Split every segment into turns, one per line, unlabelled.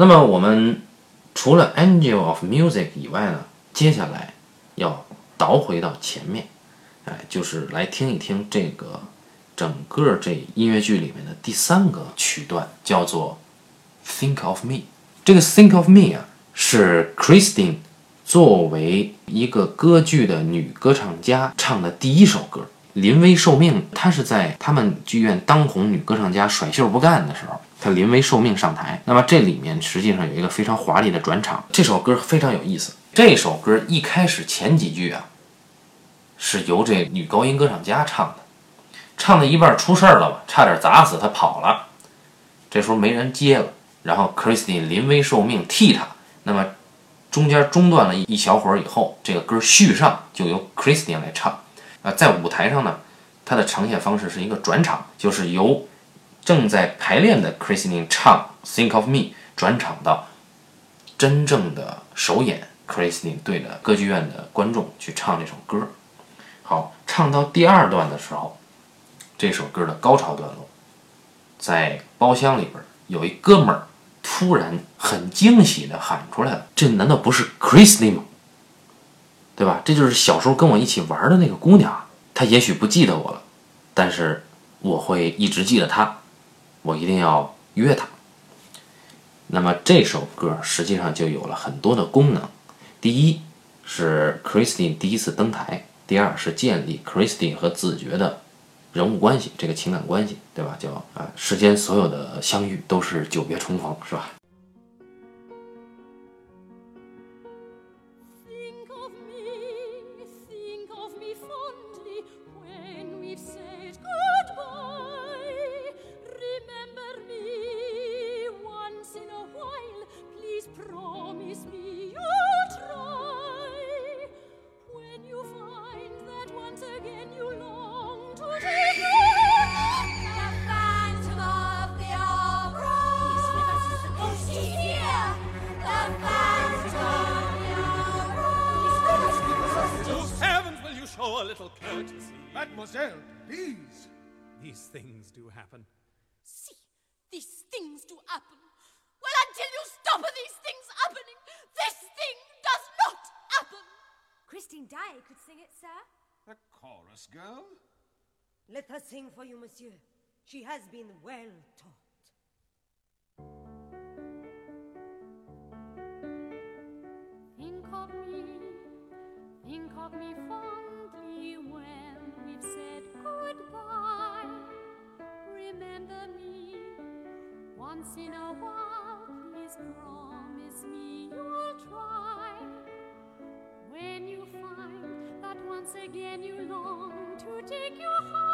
那么我们除了 Angel of Music 以外呢，接下来要倒回到前面，哎，就是来听一听这个整个这音乐剧里面的第三个曲段，叫做 Think of Me。这个 Think of Me 啊，是 Christine 作为一个歌剧的女歌唱家唱的第一首歌。临危受命，她是在他们剧院当红女歌唱家甩袖不干的时候，她临危受命上台。那么这里面实际上有一个非常华丽的转场，这首歌非常有意思。这首歌一开始前几句啊，是由这女高音歌唱家唱的，唱到一半出事儿了吧，差点砸死她跑了。这时候没人接了，然后 Christine 临危受命替她。那么中间中断了一小会儿以后，这个歌续上，就由 Christine 来唱。在舞台上呢，它的呈现方式是一个转场，就是由正在排练的 Christine 唱《Think of Me》转场到真正的首演 Christine 对着歌剧院的观众去唱这首歌。好，唱到第二段的时候，这首歌的高潮段落，在包厢里边有一哥们儿突然很惊喜地喊出来了：“这难道不是 Christine 吗？”对吧？这就是小时候跟我一起玩的那个姑娘，她也许不记得我了，但是我会一直记得她，我一定要约她。那么这首歌实际上就有了很多的功能：第一是 Christine 第一次登台；第二是建立 Christine 和子爵的人物关系，这个情感关系，对吧？叫啊，世间所有的相遇都是久别重逢，是吧
been well taught.
Think of me, think of me fondly when we've said goodbye. Remember me once in a while, please promise me you'll try. When you find that once again you long to take your heart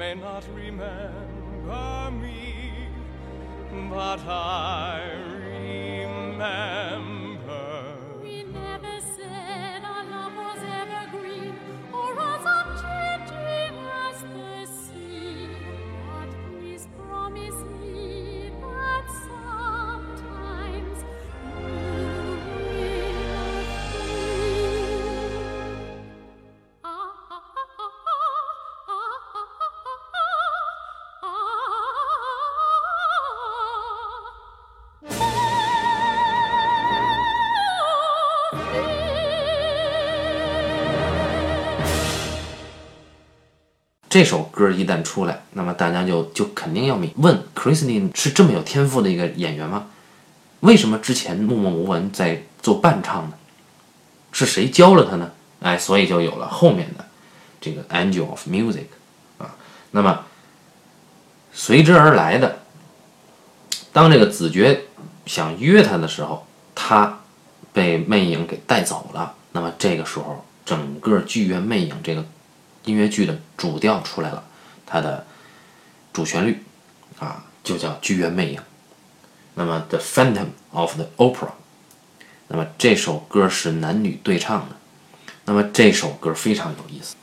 may not remember
这首歌一旦出来，那么大家就就肯定要问 Christine 是这么有天赋的一个演员吗？为什么之前默默无闻在做伴唱呢？是谁教了他呢？哎，所以就有了后面的这个 Angel of Music 啊。那么随之而来的，当这个子爵想约他的时候，他被魅影给带走了。那么这个时候，整个剧院魅影这个音乐剧的主调出来了，它的主旋律啊就叫剧院魅影。那么《The Phantom of the Opera》，那么这首歌是男女对唱的。那么这首歌非常有意思。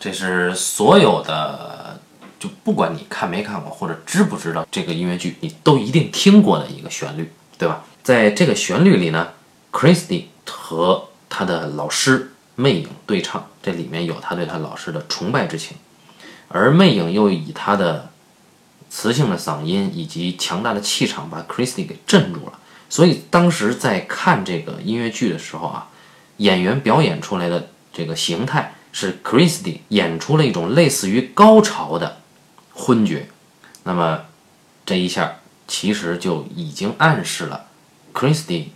这是所有的，就不管你看没看过或者知不知道这个音乐剧，你都一定听过的一个旋律，对吧？在这个旋律里呢，Christy 和他的老师魅影对唱，这里面有他对他老师的崇拜之情，而魅影又以他的磁性的嗓音以及强大的气场把 Christy 给镇住了。所以当时在看这个音乐剧的时候啊，演员表演出来的这个形态是 Christy 演出了一种类似于高潮的昏厥。那么这一下其实就已经暗示了 Christy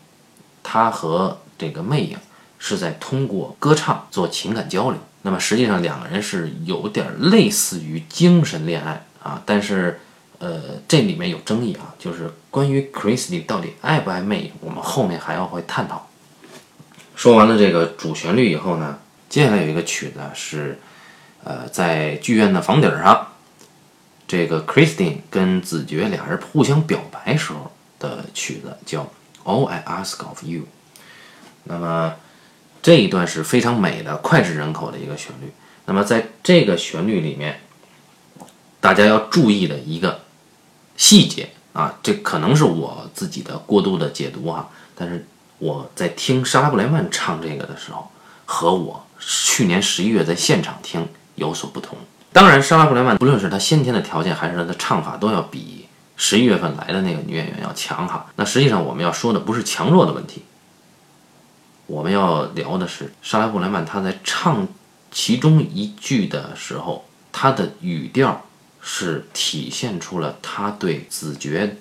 他和这个魅影是在通过歌唱做情感交流。那么实际上两个人是有点类似于精神恋爱啊，但是呃这里面有争议啊，就是关于 Christy 到底爱不爱魅影，我们后面还要会探讨。说完了这个主旋律以后呢，接下来有一个曲子是，呃，在剧院的房顶上，这个 Christine 跟子爵俩人互相表白时候的曲子，叫《All I Ask of You》。那么这一段是非常美的脍炙人口的一个旋律。那么在这个旋律里面，大家要注意的一个细节啊，这可能是我自己的过度的解读啊，但是我在听莎拉布莱曼唱这个的时候，和我去年十一月在现场听有所不同。当然，莎拉布莱曼不论是她先天的条件，还是她的唱法，都要比十一月份来的那个女演员要强哈。那实际上我们要说的不是强弱的问题，我们要聊的是莎拉布莱曼她在唱其中一句的时候，她的语调是体现出了她对子爵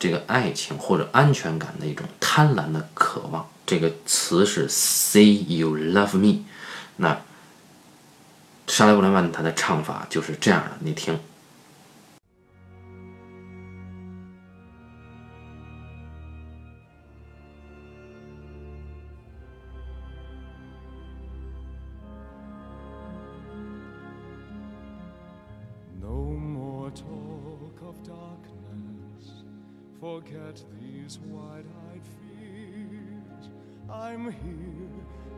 这个爱情或者安全感的一种贪婪的渴望。这个词是 “Say you love me”，那莎拉布莱曼她的唱法就是这样的，你听。
No more talk of darkness. Forget these wide eyed fears. I'm here,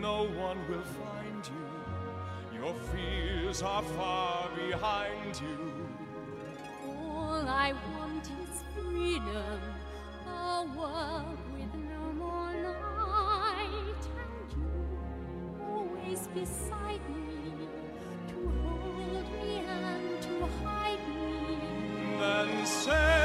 No one will find you. Your fears are far behind you.
All I want is freedom, a world with no more night, and you always beside me to hold me and to hide me.
Then say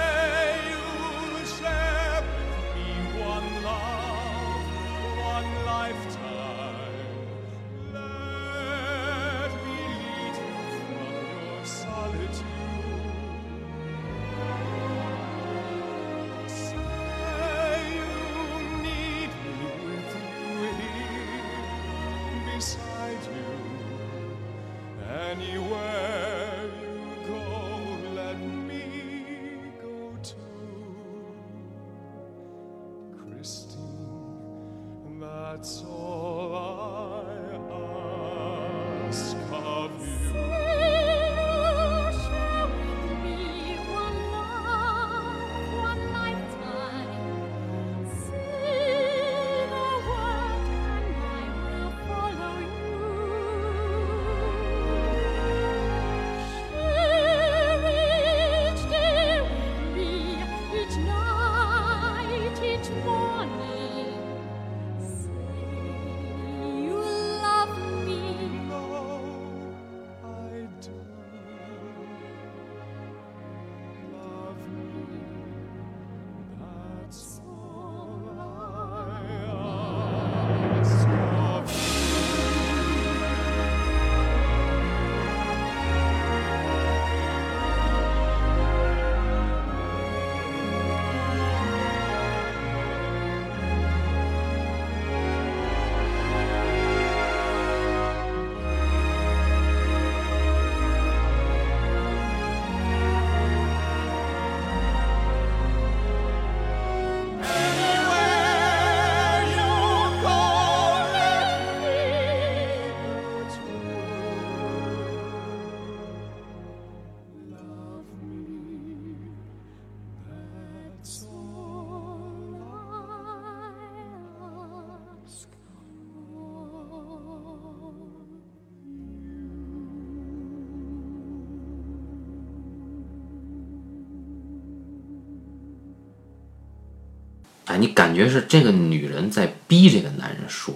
哎，你感觉是这个女人在逼这个男人说，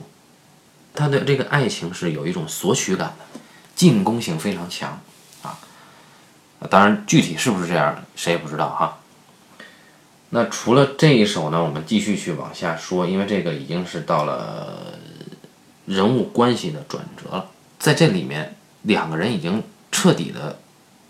她对这个爱情是有一种索取感的，进攻性非常强啊。当然，具体是不是这样，谁也不知道哈。那除了这一首呢，我们继续去往下说，因为这个已经是到了人物关系的转折了，在这里面两个人已经彻底的、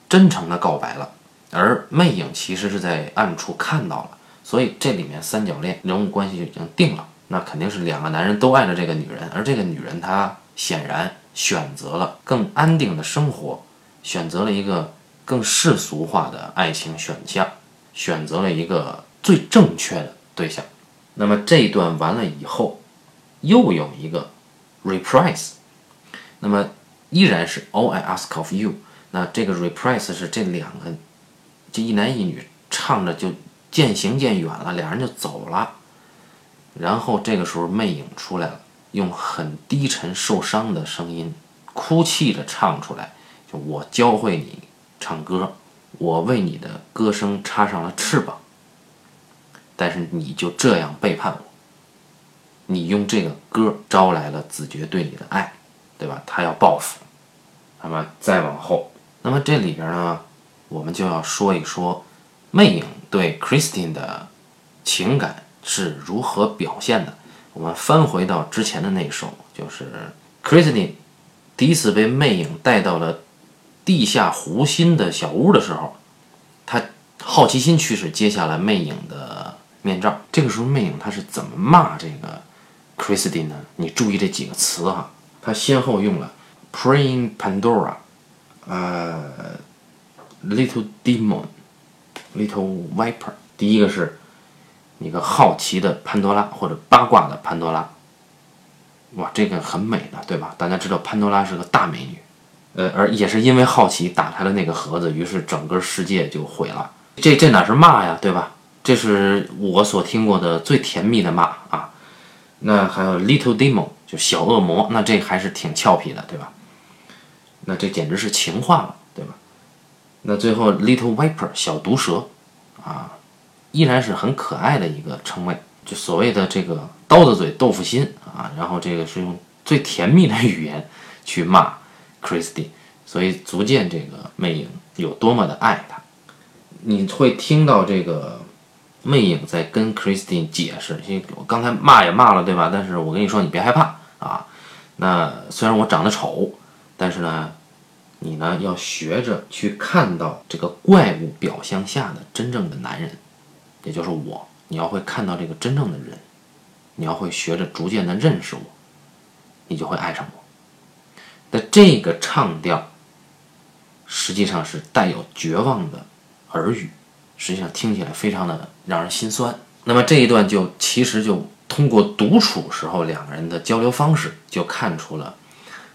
真诚的告白了，而魅影其实是在暗处看到了。所以这里面三角恋人物关系就已经定了，那肯定是两个男人都爱着这个女人，而这个女人她显然选择了更安定的生活，选择了一个更世俗化的爱情选项，选择了一个最正确的对象。那么这一段完了以后，又有一个 reprise，那么依然是 All I ask of you。那这个 reprise 是这两个，这一男一女唱着就。渐行渐远了，俩人就走了。然后这个时候，魅影出来了，用很低沉、受伤的声音，哭泣着唱出来：“就我教会你唱歌，我为你的歌声插上了翅膀，但是你就这样背叛我。你用这个歌招来了子爵对你的爱，对吧？他要报复。那么再往后，那么这里边呢，我们就要说一说魅影。”对 Christine 的情感是如何表现的？我们翻回到之前的那首，就是 Christine 第一次被魅影带到了地下湖心的小屋的时候，他好奇心驱使揭下了魅影的面罩。这个时候，魅影他是怎么骂这个 Christine 呢？你注意这几个词哈，他先后用了 Praying Pandora，呃，Little Demon。Little Viper，第一个是一个好奇的潘多拉或者八卦的潘多拉，哇，这个很美的，对吧？大家知道潘多拉是个大美女，呃，而也是因为好奇打开了那个盒子，于是整个世界就毁了。这这哪是骂呀，对吧？这是我所听过的最甜蜜的骂啊。那还有 Little Demon，就小恶魔，那这还是挺俏皮的，对吧？那这简直是情话了，那最后，Little Viper 小毒蛇，啊，依然是很可爱的一个称谓，就所谓的这个刀子嘴豆腐心啊，然后这个是用最甜蜜的语言去骂 Christy，所以足见这个魅影有多么的爱他。你会听到这个魅影在跟 Christine 解释，因为我刚才骂也骂了，对吧？但是我跟你说，你别害怕啊。那虽然我长得丑，但是呢。你呢，要学着去看到这个怪物表象下的真正的男人，也就是我。你要会看到这个真正的人，你要会学着逐渐的认识我，你就会爱上我。的这个唱调，实际上是带有绝望的耳语，实际上听起来非常的让人心酸。那么这一段就其实就通过独处时候两个人的交流方式，就看出了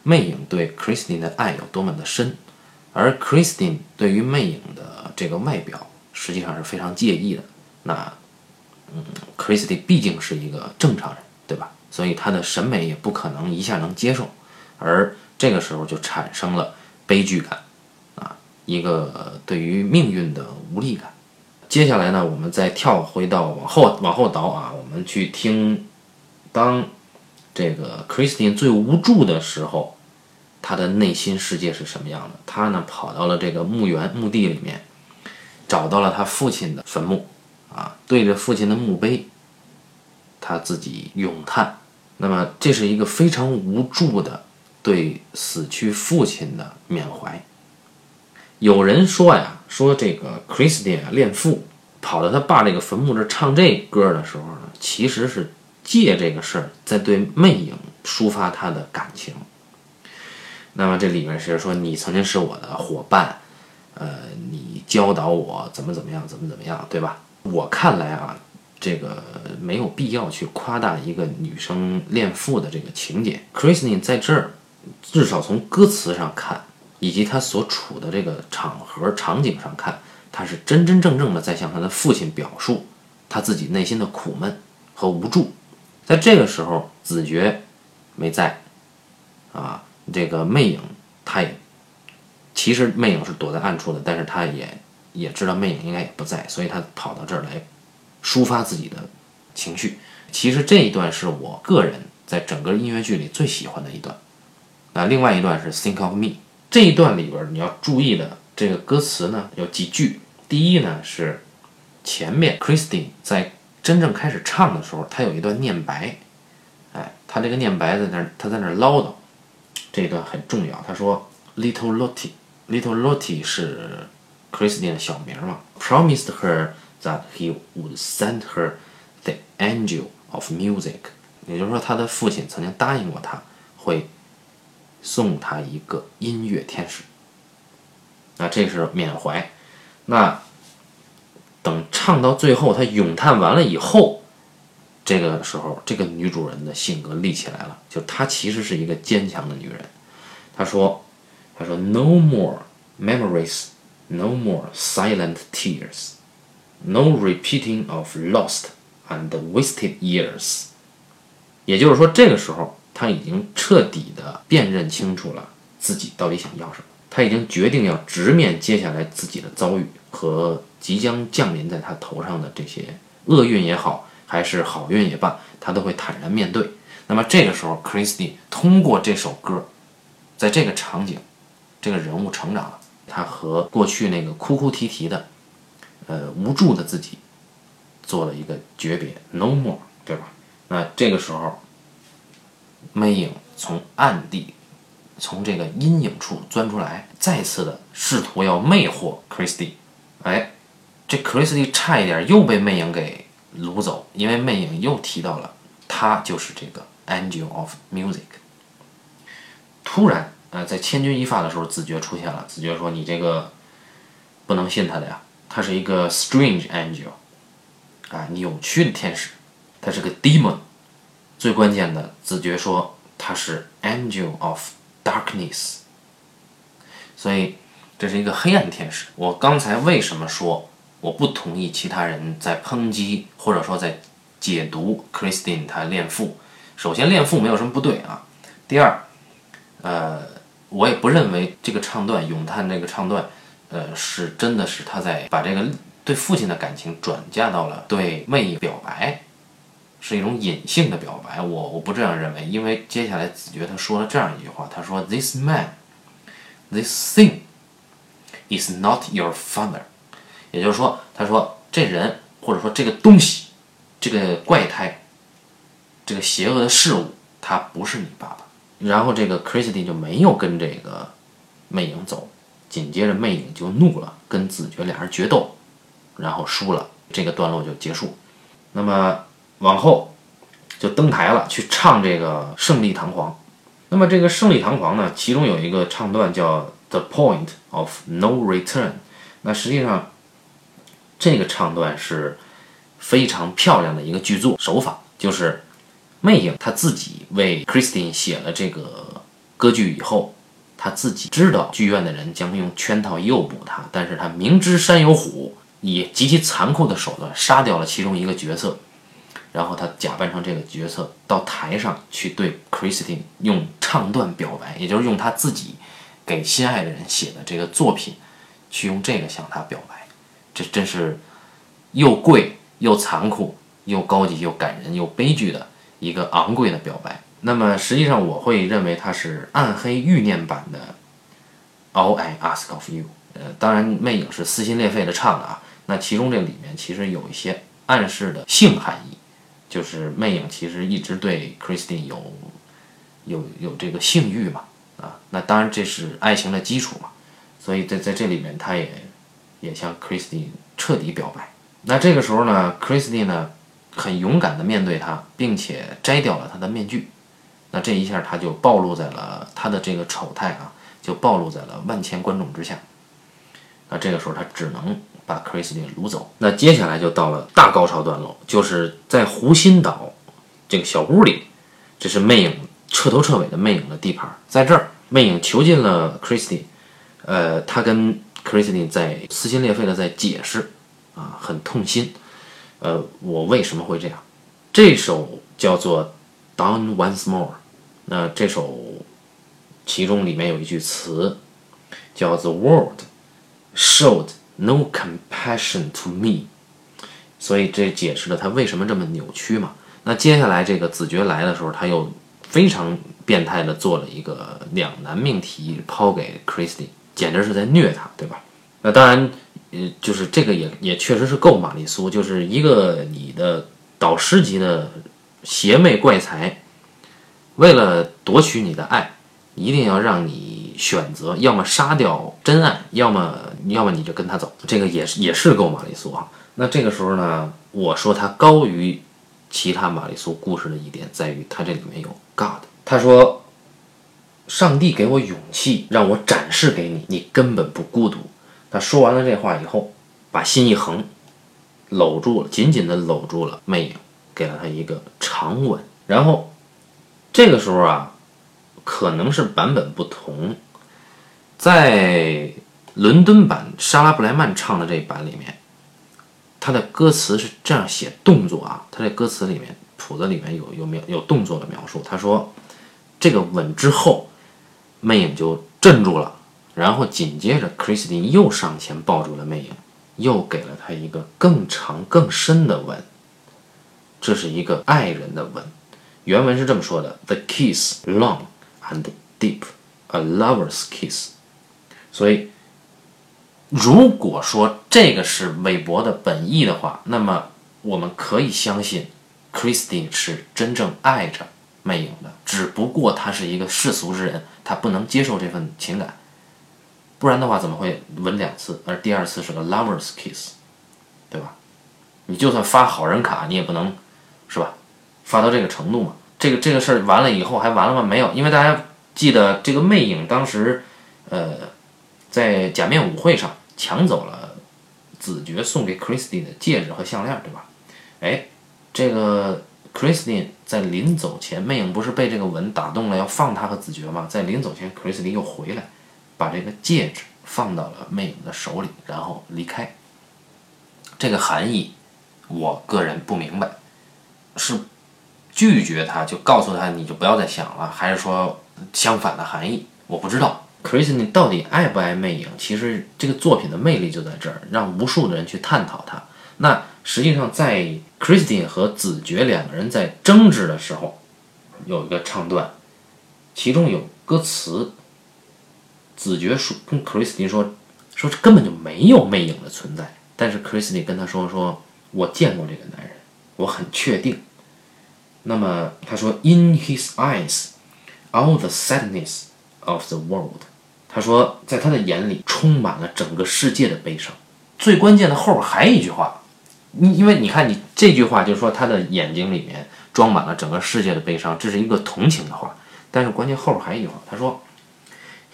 魅影对 Christine 的爱有多么的深，而 Christine 对于魅影的这个外表实际上是非常介意的。那，嗯，Christine 毕竟是一个正常人，对吧？所以他的审美也不可能一下能接受，而这个时候就产生了悲剧感，啊，一个对于命运的无力感。接下来呢，我们再跳回到往后往后倒啊，我们去听，当这个 Christine 最无助的时候，他的内心世界是什么样的？他呢跑到了这个墓园墓地里面，找到了他父亲的坟墓，啊，对着父亲的墓碑，他自己咏叹。那么这是一个非常无助的对死去父亲的缅怀。有人说呀，说这个 Christine 啊恋父，跑到他爸这个坟墓这唱这歌的时候呢，其实是借这个事儿在对魅影抒发他的感情。那么这里面是说你曾经是我的伙伴，呃，你教导我怎么怎么样，怎么怎么样，对吧？我看来啊，这个没有必要去夸大一个女生恋父的这个情节。Christine 在这儿，至少从歌词上看，以及她所处的这个场合场景上看，她是真真正正的在向她的父亲表述她自己内心的苦闷和无助。在这个时候，子爵没在，啊，这个魅影他也其实魅影是躲在暗处的，但是他也也知道魅影应该也不在，所以他跑到这儿来抒发自己的情绪。其实这一段是我个人在整个音乐剧里最喜欢的一段。那另外一段是 Think of Me 这一段里边你要注意的这个歌词呢有几句。第一呢是前面 Christine 在真正开始唱的时候，他有一段念白，哎，他这个念白在那儿，他在那儿唠叨，这一段很重要。他说 Little Lottie，Little Lottie 是 Christine 的小名嘛，promised her that he would send her the angel of music，也就是说他的父亲曾经答应过他会送他一个音乐天使。那这是缅怀，那等唱到最后，他咏叹完了以后，这个时候，这个女主人的性格立起来了，就她其实是一个坚强的女人。她说：“她说 No more memories, no more silent tears, no repeating of lost and wasted years。”也就是说，这个时候她已经彻底的辨认清楚了自己到底想要什么，她已经决定要直面接下来自己的遭遇和即将降临在他头上的这些厄运也好，还是好运也罢，他都会坦然面对。那么这个时候，Christy 通过这首歌，在这个场景，这个人物成长了，他和过去那个哭哭啼啼的、呃无助的自己做了一个诀别，No more，对吧？那这个时候，魅影从暗地，从这个阴影处钻出来，再次的试图要魅惑 Christy。哎，这 Christy 差一点又被魅影给掳走，因为魅影又提到了他就是这个 Angel of Music。突然，呃，在千钧一发的时候，子爵出现了。子爵说：“你这个不能信他的呀，他是一个 strange angel，啊，扭曲的天使，他是个 demon。最关键的，子爵说他是 angel of darkness，所以这是一个黑暗天使。我刚才为什么说我不同意其他人在抨击或者说在解读 Christine 她恋父？首先，恋父没有什么不对啊。第二，呃，我也不认为这个唱段咏叹这个唱段，呃，是真的是他在把这个对父亲的感情转嫁到了对妹表白，是一种隐性的表白。我我不这样认为，因为接下来子爵他说了这样一句话，他说：“This man, this thing, is not your father。”也就是说，他说这人或者说这个东西，这个怪胎，这个邪恶的事物，他不是你爸爸。然后这个 Christy 就没有跟这个魅影走，紧接着魅影就怒了，跟子爵俩人决斗，然后输了，这个段落就结束。那么往后就登台了，去唱这个胜利堂皇。那么这个胜利堂皇呢，其中有一个唱段叫 The Point of No Return。那实际上，这个唱段是非常漂亮的一个剧作手法，就是魅影他自己为 Christine 写了这个歌剧以后，他自己知道剧院的人将用圈套诱捕他，但是他明知山有虎，以极其残酷的手段杀掉了其中一个角色。然后他假扮成这个角色到台上去对 Christine 用唱段表白，也就是用他自己给心爱的人写的这个作品，去用这个向他表白，这真是又贵又残酷又高级又感人又悲剧的一个昂贵的表白。那么实际上我会认为它是暗黑欲念版的 All I Ask of You。呃，当然魅影是撕心裂肺的唱的啊，那其中这里面其实有一些暗示的性含义。就是魅影其实一直对 Christine 有有有这个性欲嘛，啊，那当然这是爱情的基础嘛，所以在在这里面他也也向 Christine 彻底表白。那这个时候呢，Christine 呢很勇敢的面对他，并且摘掉了他的面具，那这一下他就暴露在了他的这个丑态啊，就暴露在了万千观众之下。那这个时候他只能。把 Christine 掳走，那接下来就到了大高潮段落，就是在湖心岛这个小屋里，这是魅影彻头彻尾的魅影的地盘，在这儿，魅影囚禁了 Christine，呃，他跟 Christine 在撕心裂肺的在解释，啊，很痛心，呃，我为什么会这样？这首叫做 Down Once More，那这首其中里面有一句词叫 The World Showed。No compassion to me，所以这解释了他为什么这么扭曲嘛。那接下来这个子爵来的时候，他又非常变态的做了一个两难命题抛给 Christine 简直是在虐他，对吧？那当然，呃，就是这个也也确实是够玛丽苏，就是一个你的导师级的邪魅怪才，为了夺取你的爱，一定要让你选择，要么杀掉真爱，要么。要么你就跟他走，这个也是也是够玛丽苏啊。那这个时候呢，我说他高于其他玛丽苏故事的一点在于，他这里面有 God。他说，上帝给我勇气，让我展示给你，你根本不孤独。他说完了这话以后，把心一横，搂住了，紧紧地搂住了魅影，给了他一个长吻。然后这个时候啊，可能是版本不同，在。伦敦版莎拉布莱曼唱的这版里面，他的歌词是这样写动作啊，他这歌词里面谱子里面有有描有动作的描述。他说，这个吻之后，魅影就镇住了，然后紧接着 Christine 又上前抱住了魅影，又给了他一个更长更深的吻。这是一个爱人的吻，原文是这么说的：The kiss long and deep, a lover's kiss。所以。如果说这个是韦伯的本意的话，那么我们可以相信，Christine 是真正爱着魅影的，只不过他是一个世俗之人，他不能接受这份情感，不然的话怎么会吻两次，而第二次是个 lovers kiss，对吧？你就算发好人卡，你也不能，是吧？发到这个程度嘛？这个这个事儿完了以后还完了吗？没有，因为大家记得这个魅影当时，呃，在假面舞会上。抢走了子爵送给 Christine 的戒指和项链，对吧？哎，这个 Christine 在临走前，魅影不是被这个吻打动了，要放他和子爵吗？在临走前，Christine 又回来，把这个戒指放到了魅影的手里，然后离开。这个含义，我个人不明白，是拒绝他，就告诉他你就不要再想了，还是说相反的含义？我不知道。Christine 到底爱不爱魅影？其实这个作品的魅力就在这儿，让无数的人去探讨它。那实际上，在 Christine 和子爵两个人在争执的时候，有一个唱段，其中有歌词。子爵说跟 Christine 说，说根本就没有魅影的存在。但是 Christine 跟他说，说我见过这个男人，我很确定。那么他说，In his eyes, all the sadness of the world。他说，在他的眼里充满了整个世界的悲伤。最关键的后边还有一句话，你因为你看，你这句话就是说他的眼睛里面装满了整个世界的悲伤，这是一个同情的话。但是关键后边还有一句话，他说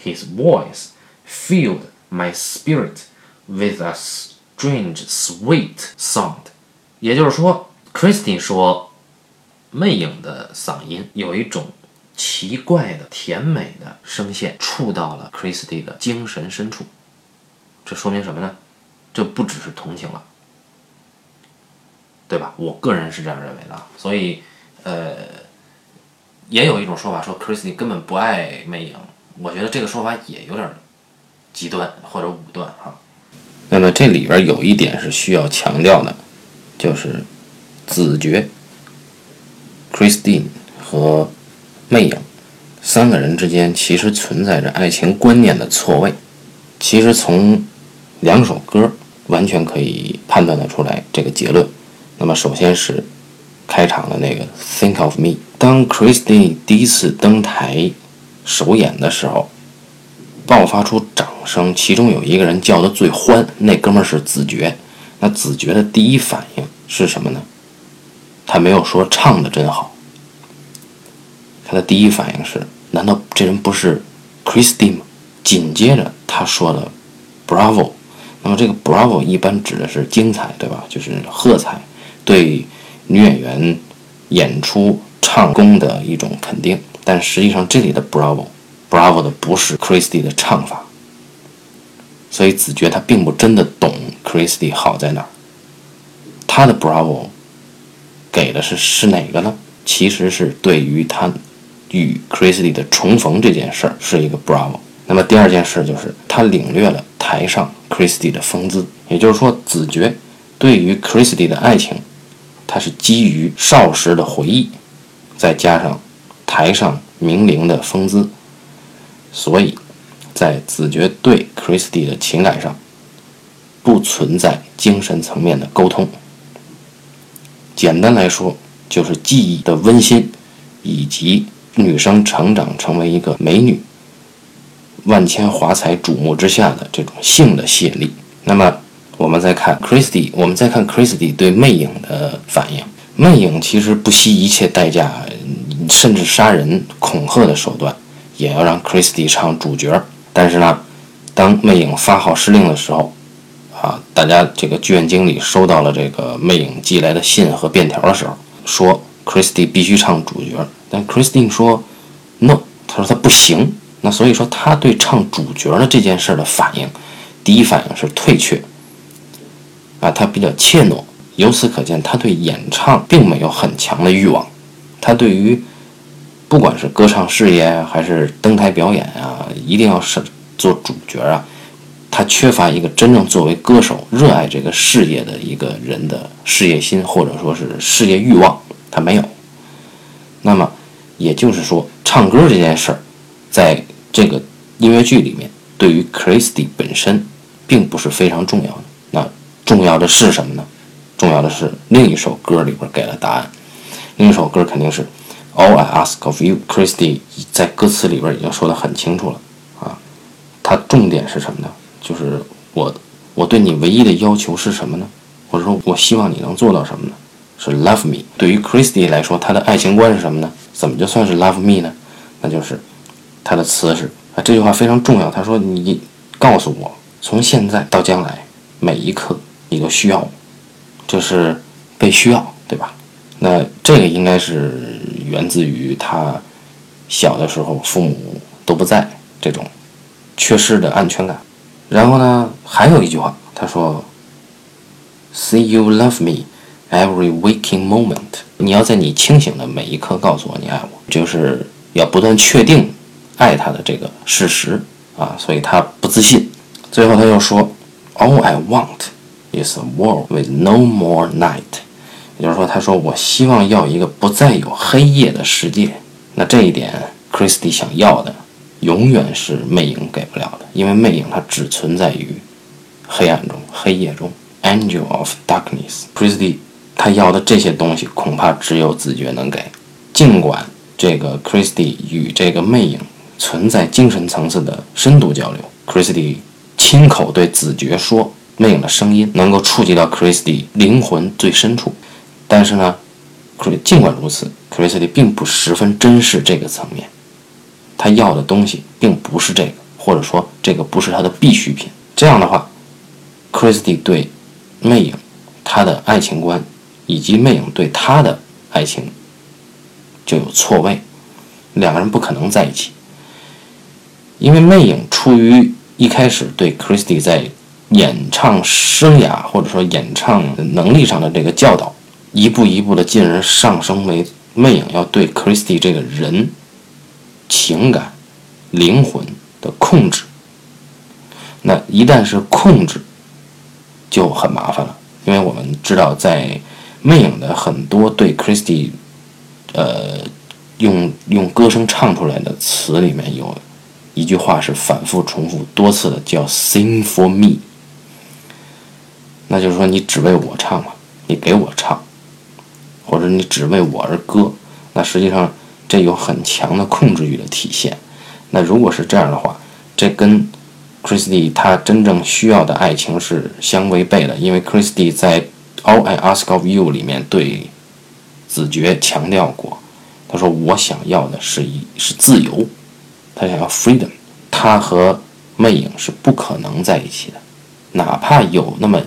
，His voice filled my spirit with a strange sweet sound。也就是说，Christie 说，魅影的嗓音有一种奇怪的、甜美的声线，触到了 Christy 的精神深处。这说明什么呢？这不只是同情了，对吧？我个人是这样认为的。所以，呃，也有一种说法说 Christie 根本不爱魅影，我觉得这个说法也有点极端或者武断哈。那么这里边有一点是需要强调的，就是子爵 Christine 和魅影三个人之间其实存在着爱情观念的错位。其实从两首歌完全可以判断得出来这个结论。那么首先是开场的那个 Think of Me，当 Christine 第一次登台首演的时候，爆发出掌声，其中有一个人叫的最欢，那哥们儿是子爵。那子爵的第一反应是什么呢？他没有说唱的真好，他的第一反应是：难道这人不是 Christine 吗？紧接着他说了 Bravo，那么这个 Bravo 一般指的是精彩，对吧？就是喝彩，对女演员演出唱功的一种肯定。但实际上这里的 Bravo，Bravo 的不是 Christie 的唱法，所以子爵他并不真的懂 Christie 好在哪儿。他的 Bravo 给的是是哪个呢？其实是对于他与 Christie 的重逢这件事儿是一个 Bravo。那么第二件事就是他领略了台上 Christie 的风姿，也就是说，子爵对于 Christie 的爱情，他是基于少时的回忆，再加上台上名伶的风姿，所以在子爵对 Christy 的情感上，不存在精神层面的沟通。简单来说，就是记忆的温馨，以及女生成长成为一个美女。万千华彩瞩目之下的这种性的吸引力。那么，我们再看 Christy，我们再看 Christy 对魅影的反应。魅影其实不惜一切代价，甚至杀人、恐吓的手段，也要让 Christy 唱主角。但是呢，当魅影发号施令的时候，啊，大家这个剧院经理收到了这个魅影寄来的信和便条的时候，说 Christy 必须唱主角。但 Christine 说 No，他说他不行。那所以说，他对唱主角的这件事的反应，第一反应是退却，啊，他比较怯懦。由此可见，他对演唱并没有很强的欲望。他对于不管是歌唱事业还是登台表演啊，一定要是做主角啊，他缺乏一个真正作为歌手热爱这个事业的一个人的事业心或者说是事业欲望，他没有。那么也就是说，唱歌这件事儿，在这个音乐剧里面，对于 Christy 本身，并不是非常重要的。重要的是什么呢？重要的是另一首歌里边给了答案。另一首歌肯定是 All I Ask of You。Christy 在歌词里边已经说得很清楚了啊。它重点是什么呢？就是我我对你唯一的要求是什么呢？或者说，我希望你能做到什么呢？是 Love Me。对于 Christy 来说，他的爱情观是什么呢？怎么就算是 Love Me 呢？那就是。他的词是啊，这句话非常重要。他说：“你告诉我，从现在到将来每一刻，你都需要，就是被需要，对吧？那这个应该是源自于他小的时候父母都不在，这种缺失的安全感。然后呢，还有一句话，他说：‘See you love me every waking moment。’你要在你清醒的每一刻告诉我你爱我，就是要不断确定。”爱他的这个事实啊，所以他不自信。最后他又说：“All I want is a world with no more night。”也就是说，他说我希望要一个不再有黑夜的世界。那这一点，Christie 想要的，永远是魅影给不了的，因为魅影它只存在于黑暗中、黑夜中。Angel of Darkness，Christie 他要的这些东西，恐怕只有子爵能给。尽管这个 Christy 与这个魅影。存在精神层次的深度交流。，Christie 亲口对子爵说：“魅影的声音能够触及到 Christy 灵魂最深处。”但是呢，尽管如此，Christy 并不十分珍视这个层面。他要的东西并不是这个，或者说这个不是他的必需品。这样的话，Christy 对魅影他的爱情观，以及魅影对他的爱情就有错位，两个人不可能在一起。因为魅影出于一开始对 Christy 在演唱生涯或者说演唱能力上的这个教导，一步一步的进而上升为魅影要对 Christie 这个人情感、灵魂的控制。那一旦是控制，就很麻烦了，因为我们知道在魅影的很多对 Christie，呃，用用歌声唱出来的词里面有。一句话是反复重复多次的，叫 “Sing for me”，那就是说你只为我唱嘛，你给我唱，或者你只为我而歌，那实际上这有很强的控制欲的体现。那如果是这样的话，这跟 Christie 他真正需要的爱情是相违背的，因为 Christie 在《All I Ask of You》里面对子爵强调过，他说：“我想要的是一是自由。”他想要 freedom，他和魅影是不可能在一起的，哪怕有那么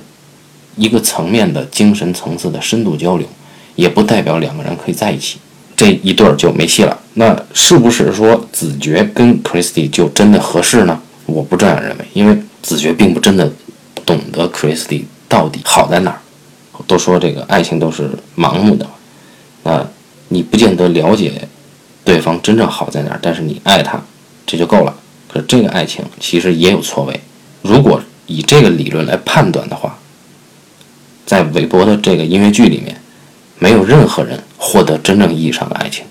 一个层面的精神层次的深度交流，也不代表两个人可以在一起，这一对儿就没戏了。那是不是说子爵跟 Christie 就真的合适呢？我不这样认为，因为子爵并不真的懂得 Christie 到底好在哪儿。都说这个爱情都是盲目的，那你不见得了解对方真正好在哪儿，但是你爱他。这就够了。可是这个爱情其实也有错位。如果以这个理论来判断的话，在韦伯的这个音乐剧里面，没有任何人获得真正意义上的爱情。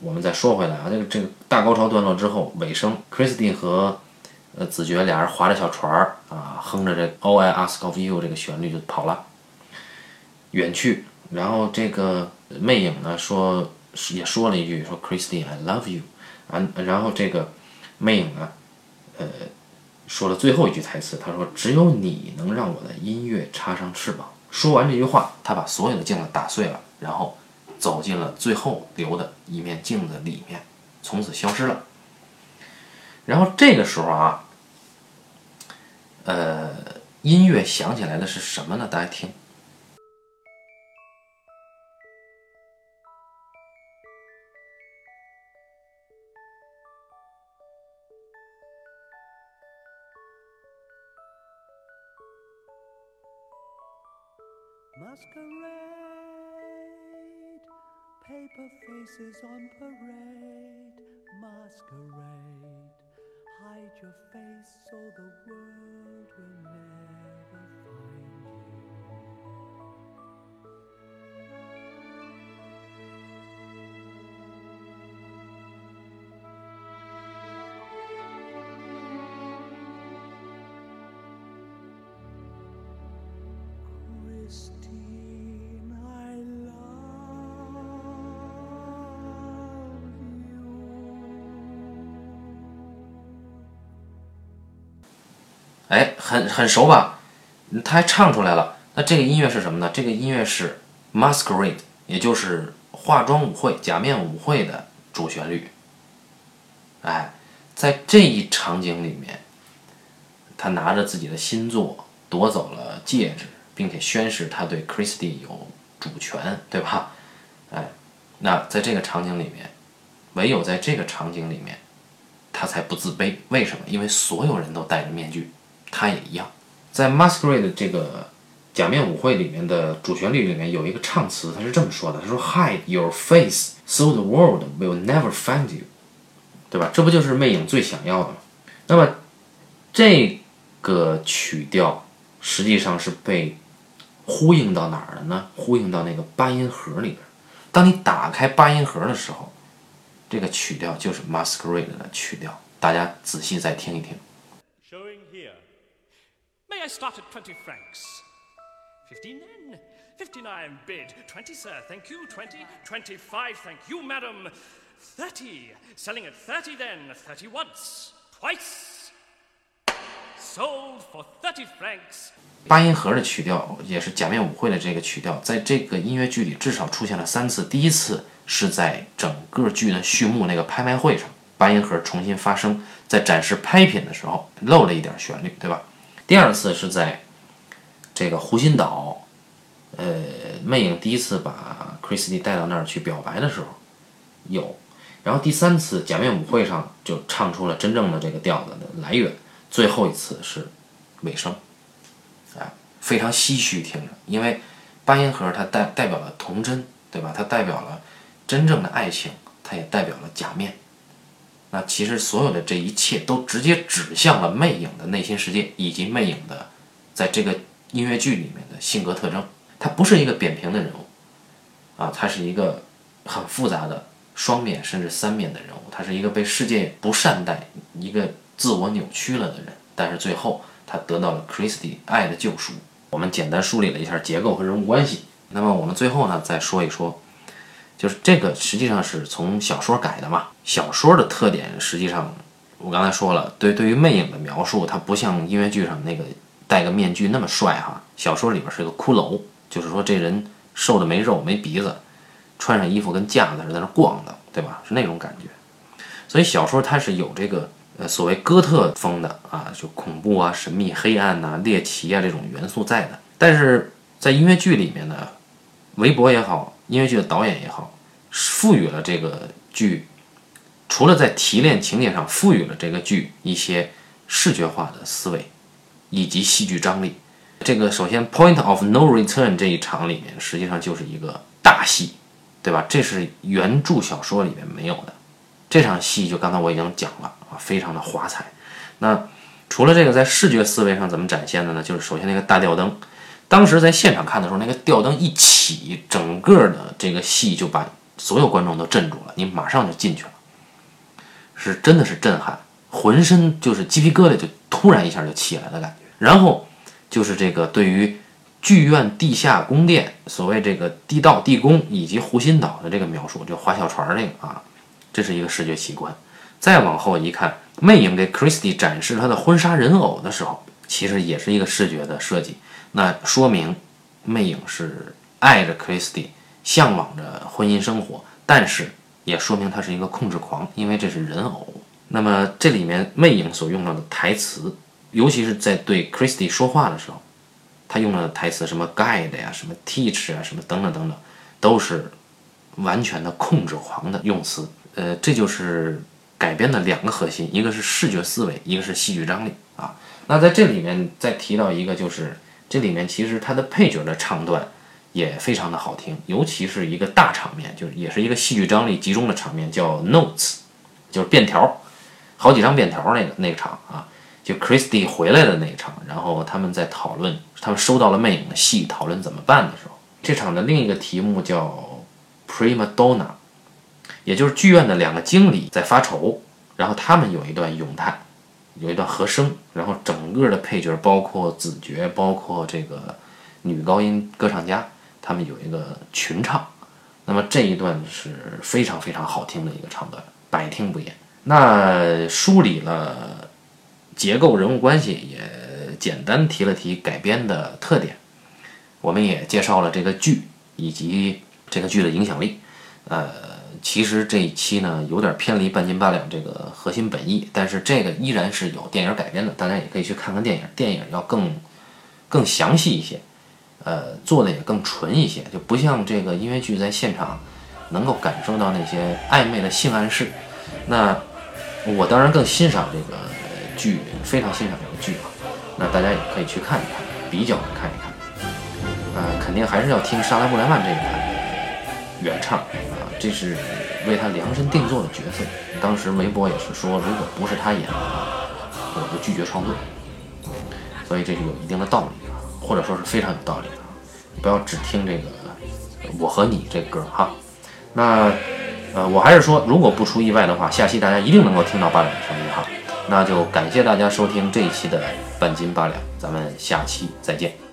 我们再说回来啊，这个这个大高潮段落之后，尾声，Christine 和呃子爵俩人划着小船儿啊，哼着这 o I Ask of You 这个旋律就跑了，远去。然后这个魅影呢说也说了一句说 “Christine, I love you。啊，然后这个魅影呢，呃，说了最后一句台词，他说：“只有你能让我的音乐插上翅膀。”说完这句话，他把所有的镜子打碎了，然后走进了最后留的一面镜子里面，从此消失了。然后这个时候啊，呃，音乐响起来的是什么呢？大家听。
Faces on parade. Masquerade, hide your face so the world will never
哎，很很熟吧？他还唱出来了。那这个音乐是什么呢？这个音乐是《Masquerade》，也就是化妆舞会、假面舞会的主旋律。哎，在这一场景里面，他拿着自己的新作夺走了戒指，并且宣誓他对 christi 有主权，对吧？哎，那在这个场景里面，唯有在这个场景里面，他才不自卑。为什么？因为所有人都戴着面具。他也一样，在《Masquerade》这个假面舞会里面的主旋律里面有一个唱词，他是这么说的：“他说 Hide your face, so the world will never find you。”对吧？这不就是魅影最想要的吗？那么这个曲调实际上是被呼应到哪儿了呢？呼应到那个八音盒里边。当你打开八音盒的时候，这个曲调就是《Masquerade》的曲调。大家仔细再听一听。
Showing here. May I start at 20 francs? 15 then. 59 bid. 20, sir. Thank you. 20. 25. Thank you, madam. 30. Selling at 30 then. 30 once. Twice. Sold for 30 francs.
八音盒的曲调也是假面舞会的这个曲调，在这个音乐剧里至少出现了三次。第一次是在整个剧的序幕那个拍卖会上，八音盒重新发声，在展示拍品的时候漏了一点旋律，对吧？第二次是在这个湖心岛，呃，魅影第一次把 Christy 带到那儿去表白的时候有，然后第三次假面舞会上就唱出了真正的这个调子的来源，最后一次是尾声，啊，非常唏嘘听着，因为八音盒它代代表了童真，对吧？它代表了真正的爱情，它也代表了假面。那其实所有的这一切都直接指向了魅影的内心世界，以及魅影的在这个音乐剧里面的性格特征。他不是一个扁平的人物，啊，他是一个很复杂的双面甚至三面的人物。他是一个被世界不善待、一个自我扭曲了的人，但是最后他得到了 Christy 爱的救赎。我们简单梳理了一下结构和人物关系。那么我们最后呢，再说一说。就是这个实际上是从小说改的嘛。小说的特点实际上，我刚才说了，对对于魅影的描述，它不像音乐剧上那个戴个面具那么帅哈。小说里边是个骷髅，就是说这人瘦的没肉没鼻子，穿上衣服跟架子似的在那逛的，对吧？是那种感觉。所以小说它是有这个呃所谓哥特风的啊，就恐怖啊、神秘、黑暗呐、猎奇啊这种元素在的。但是在音乐剧里面呢，韦伯也好，音乐剧的导演也好。赋予了这个剧，除了在提炼情节上赋予了这个剧一些视觉化的思维，以及戏剧张力。这个首先，Point of No Return 这一场里面实际上就是一个大戏，对吧？这是原著小说里面没有的。这场戏就刚才我已经讲了啊，非常的华彩。那除了这个，在视觉思维上怎么展现的呢？就是首先那个大吊灯，当时在现场看的时候，那个吊灯一起，整个的这个戏就把。所有观众都镇住了，你马上就进去了，是真的是震撼，浑身就是鸡皮疙瘩就突然一下就起来的感觉。然后就是这个对于剧院地下宫殿，所谓这个地道地宫以及湖心岛的这个描述，就划小船那个啊，这是一个视觉奇观。再往后一看，魅影给 Christie 展示她的婚纱人偶的时候，其实也是一个视觉的设计，那说明魅影是爱着 Christy。向往着婚姻生活，但是也说明他是一个控制狂，因为这是人偶。那么这里面魅影所用到的台词，尤其是在对 Christy 说话的时候，他用了台词什么 guide 呀、什么 teach 啊、什么等等等等，都是完全的控制狂的用词。呃，这就是改编的两个核心，一个是视觉思维，一个是戏剧张力啊。那在这里面再提到一个，就是这里面其实它的配角的唱段。也非常的好听，尤其是一个大场面，就是也是一个戏剧张力集中的场面，叫 Notes，就是便条，好几张便条那个那个场啊，就 Christy 回来的那一场，然后他们在讨论，他们收到了魅影的戏，讨论怎么办的时候，这场的另一个题目叫 Prima Donna，也就是剧院的两个经理在发愁，然后他们有一段咏叹，有一段和声，然后整个的配角包括子爵，包括这个女高音歌唱家。他们有一个群唱，那么这一段是非常非常好听的一个唱段，百听不厌。那梳理了结构、人物关系，也简单提了提改编的特点。我们也介绍了这个剧以及这个剧的影响力。呃，其实这一期呢有点偏离半斤八两这个核心本意，但是这个依然是有电影改编的，大家也可以去看看电影，电影要更更详细一些。呃，做的也更纯一些，就不像这个音乐剧在现场能够感受到那些暧昧的性暗示。那我当然更欣赏这个剧，非常欣赏这个剧啊。那大家也可以去看一看，比较看一看。呃，肯定还是要听莎拉布莱曼这一版原唱，这是为他量身定做的角色。当时梅伯也是说，如果不是他演的话，我就拒绝创作。所以这是有一定的道理的。或者说是非常有道理的，不要只听这个“我和你”这歌哈。那呃，我还是说，如果不出意外的话，下期大家一定能够听到八两的声音哈。那就感谢大家收听这一期的半斤八两，咱们下期再见。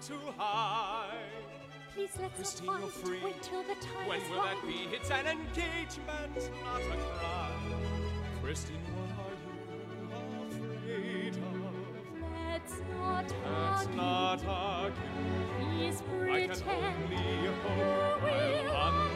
too high.
Please let's
Christina
not fight. Wait till the time
When will
right.
that be? It's an engagement, not a crime. Christine, what are you afraid of?
Let's not
let's
argue.
Not argue.
Please pretend.
I can only hope